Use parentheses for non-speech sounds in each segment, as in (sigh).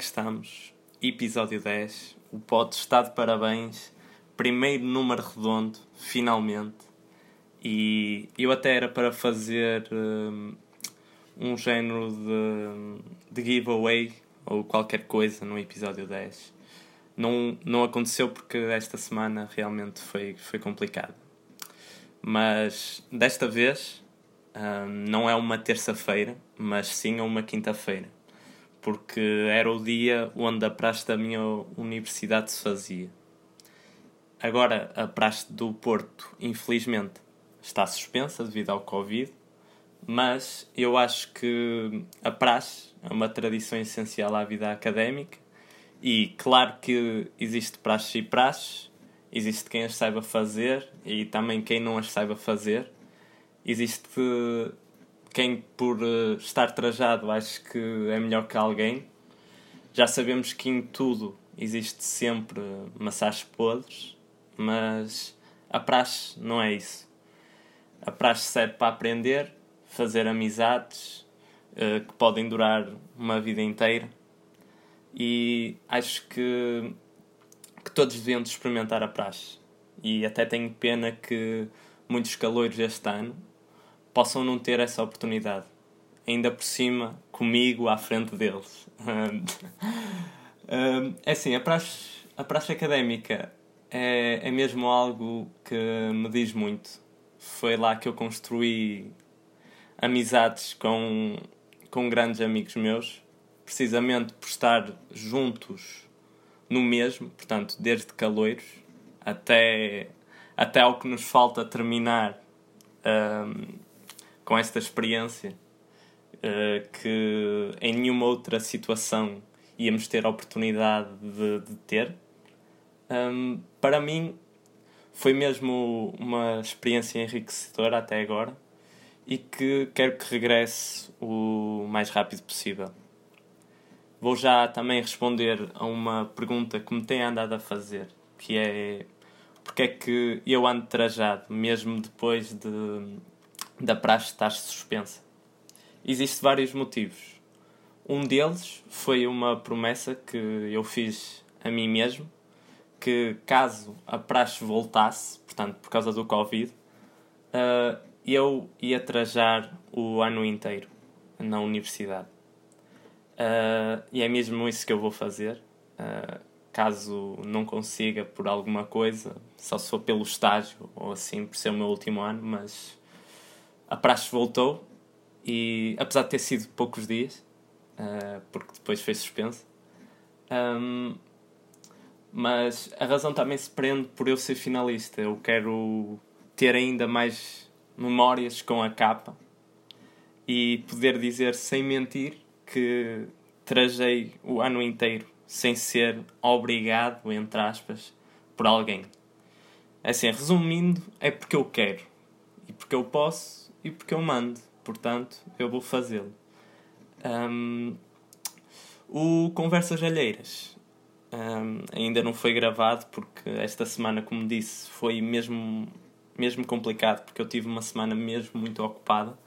que estamos. Episódio 10. O pote está de parabéns. Primeiro número redondo, finalmente. E eu até era para fazer um, um género de, de giveaway ou qualquer coisa no episódio 10. Não, não aconteceu porque esta semana realmente foi, foi complicado. Mas desta vez um, não é uma terça-feira, mas sim uma quinta-feira porque era o dia onde a praxe da minha universidade se fazia. Agora, a praxe do Porto, infelizmente, está suspensa devido ao Covid, mas eu acho que a praxe é uma tradição essencial à vida académica e claro que existe praxe e praxe, existe quem as saiba fazer e também quem não as saiba fazer. Existe quem por uh, estar trajado acho que é melhor que alguém. Já sabemos que em tudo existe sempre maçãs podres, mas a praxe não é isso. A praxe serve para aprender, fazer amizades uh, que podem durar uma vida inteira e acho que, que todos deviam experimentar a praxe. E até tenho pena que muitos calores este ano possam não ter essa oportunidade. Ainda por cima, comigo à frente deles. (laughs) é assim, a praxe, a praxe académica é, é mesmo algo que me diz muito. Foi lá que eu construí amizades com, com grandes amigos meus, precisamente por estar juntos no mesmo, portanto, desde caloiros até, até ao que nos falta terminar um, com esta experiência uh, que em nenhuma outra situação íamos ter a oportunidade de, de ter. Um, para mim foi mesmo uma experiência enriquecedora até agora e que quero que regresse o mais rápido possível. Vou já também responder a uma pergunta que me têm andado a fazer, que é porque é que eu ando trajado, mesmo depois de da praxe estar suspensa. Existem vários motivos. Um deles foi uma promessa que eu fiz a mim mesmo, que caso a praxe voltasse, portanto por causa do Covid, uh, eu ia trajar o ano inteiro na universidade. Uh, e é mesmo isso que eu vou fazer. Uh, caso não consiga por alguma coisa, só se for pelo estágio ou assim, por ser o meu último ano, mas a praxe voltou e apesar de ter sido poucos dias, uh, porque depois foi suspenso, um, mas a razão também se prende por eu ser finalista. Eu quero ter ainda mais memórias com a capa e poder dizer sem mentir que trajei o ano inteiro sem ser obrigado, entre aspas, por alguém. Assim, resumindo, é porque eu quero e porque eu posso e porque eu mando, portanto eu vou fazê-lo. Um, o Conversas Alheiras um, ainda não foi gravado porque esta semana, como disse, foi mesmo, mesmo complicado porque eu tive uma semana mesmo muito ocupada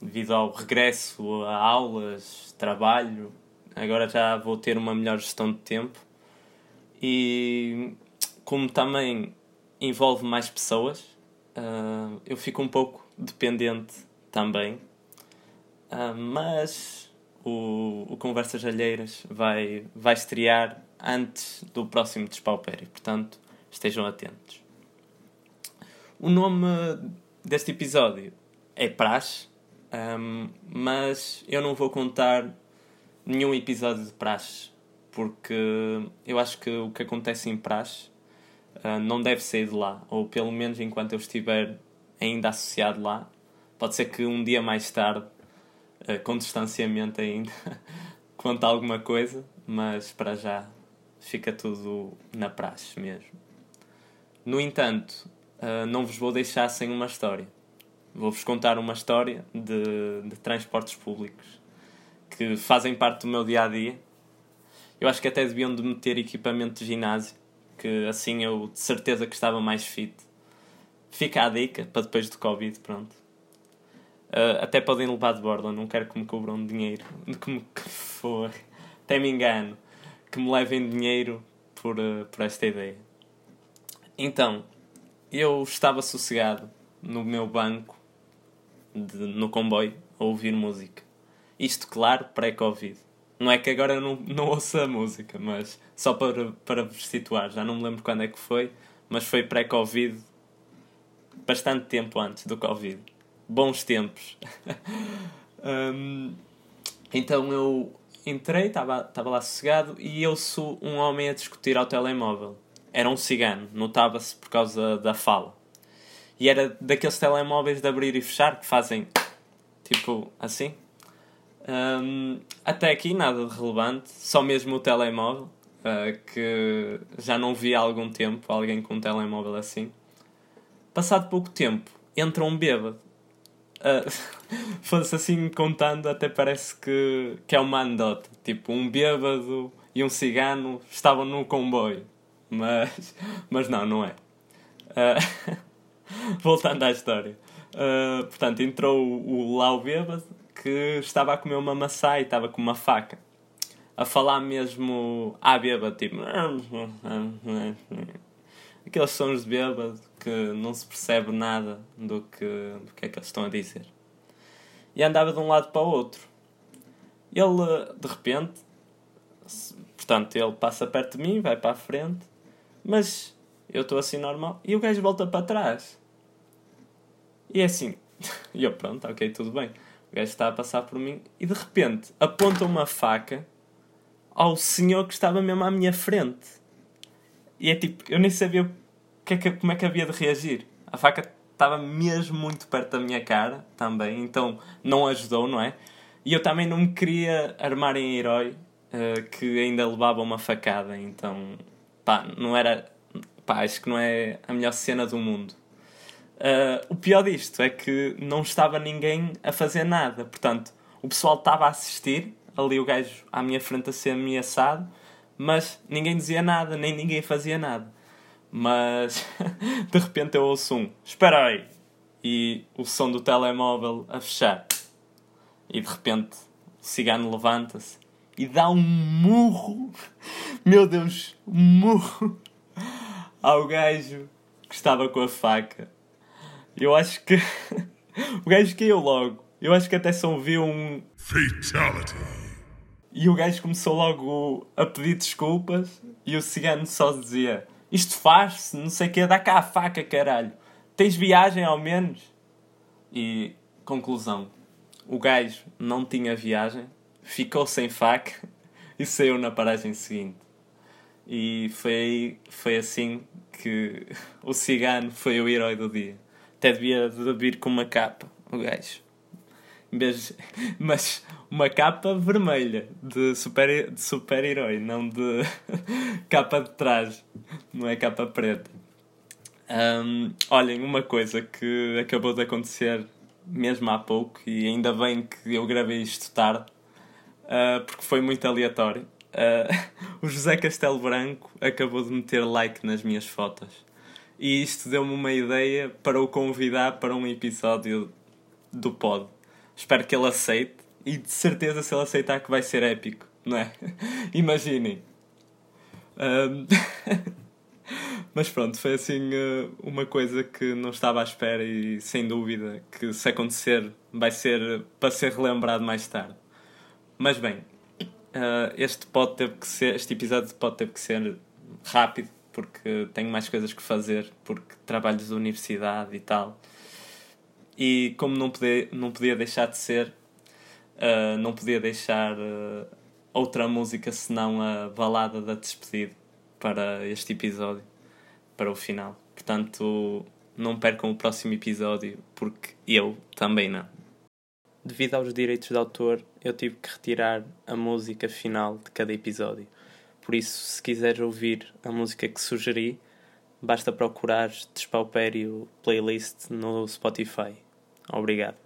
devido ao regresso a aulas, trabalho. Agora já vou ter uma melhor gestão de tempo e como também envolve mais pessoas, uh, eu fico um pouco dependente também. Uh, mas o, o Conversas Alheiras vai, vai estrear antes do próximo Despaupério, portanto estejam atentos. O nome deste episódio é Praxe, um, mas eu não vou contar nenhum episódio de Praxe, porque eu acho que o que acontece em Praxe uh, não deve sair de lá, ou pelo menos enquanto eu estiver ainda associado lá. Pode ser que um dia mais tarde, uh, com distanciamento ainda, (laughs) conte alguma coisa, mas para já fica tudo na praxe mesmo. No entanto, uh, não vos vou deixar sem uma história. Vou-vos contar uma história de, de transportes públicos que fazem parte do meu dia a dia. Eu acho que até deviam de meter equipamento de ginásio, que assim eu de certeza que estava mais fit Fica a dica para depois do Covid, pronto. Uh, até podem levar de borda, não quero que me cobram dinheiro, (laughs) como que for. até me engano, que me levem dinheiro por, uh, por esta ideia. Então, eu estava sossegado no meu banco, de, no comboio, a ouvir música. Isto, claro, pré-Covid. Não é que agora não, não ouça a música, mas só para, para vos situar, já não me lembro quando é que foi, mas foi pré-Covid, bastante tempo antes do Covid. Bons tempos. (laughs) um, então eu entrei, estava lá sossegado e eu sou um homem a discutir ao telemóvel. Era um cigano, notava-se por causa da fala. E era daqueles telemóveis de abrir e fechar que fazem tipo assim. Um, até aqui nada de relevante, só mesmo o telemóvel, uh, que já não vi há algum tempo alguém com um telemóvel assim. Passado pouco tempo, entra um bêbado. Uh, (laughs) Fosse assim contando, até parece que, que é uma anedota. Tipo, um bêbado e um cigano estavam num comboio. Mas, (laughs) mas não, não é. Uh, (laughs) voltando à história. Uh, portanto, entrou o, o lá o bêbado que estava a comer uma maçã e estava com uma faca. A falar mesmo à bêbado, tipo. Aqueles sons de bêbado que não se percebe nada do que, do que é que eles estão a dizer. E andava de um lado para o outro. Ele, de repente, portanto, ele passa perto de mim, vai para a frente, mas eu estou assim normal e o gajo volta para trás. E é assim. (laughs) E eu, pronto, ok, tudo bem. O gajo está a passar por mim e de repente aponta uma faca ao senhor que estava mesmo à minha frente. E é tipo, eu nem sabia que é que, como é que havia de reagir. A faca estava mesmo muito perto da minha cara também, então não ajudou, não é? E eu também não me queria armar em herói uh, que ainda levava uma facada, então pá, não era. pá, acho que não é a melhor cena do mundo. Uh, o pior disto é que não estava ninguém a fazer nada. Portanto, o pessoal estava a assistir, ali o gajo à minha frente a ser ameaçado, mas ninguém dizia nada, nem ninguém fazia nada. Mas (laughs) de repente eu ouço um: Espera aí! E o som do telemóvel a fechar. E de repente o cigano levanta-se e dá um murro, (laughs) meu Deus, um murro (laughs) ao gajo que estava com a faca. Eu acho que (laughs) o gajo caiu logo. Eu acho que até só ouviu um Fatality. E o gajo começou logo a pedir desculpas e o cigano só dizia: Isto faz-se, não sei o que, dá cá a faca, caralho. Tens viagem ao menos? E conclusão: o gajo não tinha viagem, ficou sem faca (laughs) e saiu na paragem seguinte. E foi, foi assim que (laughs) o cigano foi o herói do dia. Até devia de vir com uma capa, o gajo. (laughs) Mas uma capa vermelha de super-herói, de super não de (laughs) capa de traje, não é capa preta. Um, olhem, uma coisa que acabou de acontecer mesmo há pouco, e ainda bem que eu gravei isto tarde, uh, porque foi muito aleatório. Uh, (laughs) o José Castelo Branco acabou de meter like nas minhas fotos e isto deu-me uma ideia para o convidar para um episódio do pod. Espero que ele aceite e de certeza se ele aceitar que vai ser épico, não é? (laughs) Imaginem. Um... (laughs) Mas pronto, foi assim uh, uma coisa que não estava à espera e sem dúvida que se acontecer vai ser para ser relembrado mais tarde. Mas bem, uh, este pode ter que ser, este episódio pode ter que ser rápido porque tenho mais coisas que fazer, porque trabalhos da universidade e tal. E como não podia, não podia deixar de ser, uh, não podia deixar uh, outra música senão a balada da despedida para este episódio, para o final. Portanto, não percam o próximo episódio, porque eu também não. Devido aos direitos de autor, eu tive que retirar a música final de cada episódio. Por isso, se quiseres ouvir a música que sugeri, basta procurar Despaupério Playlist no Spotify. Obrigado.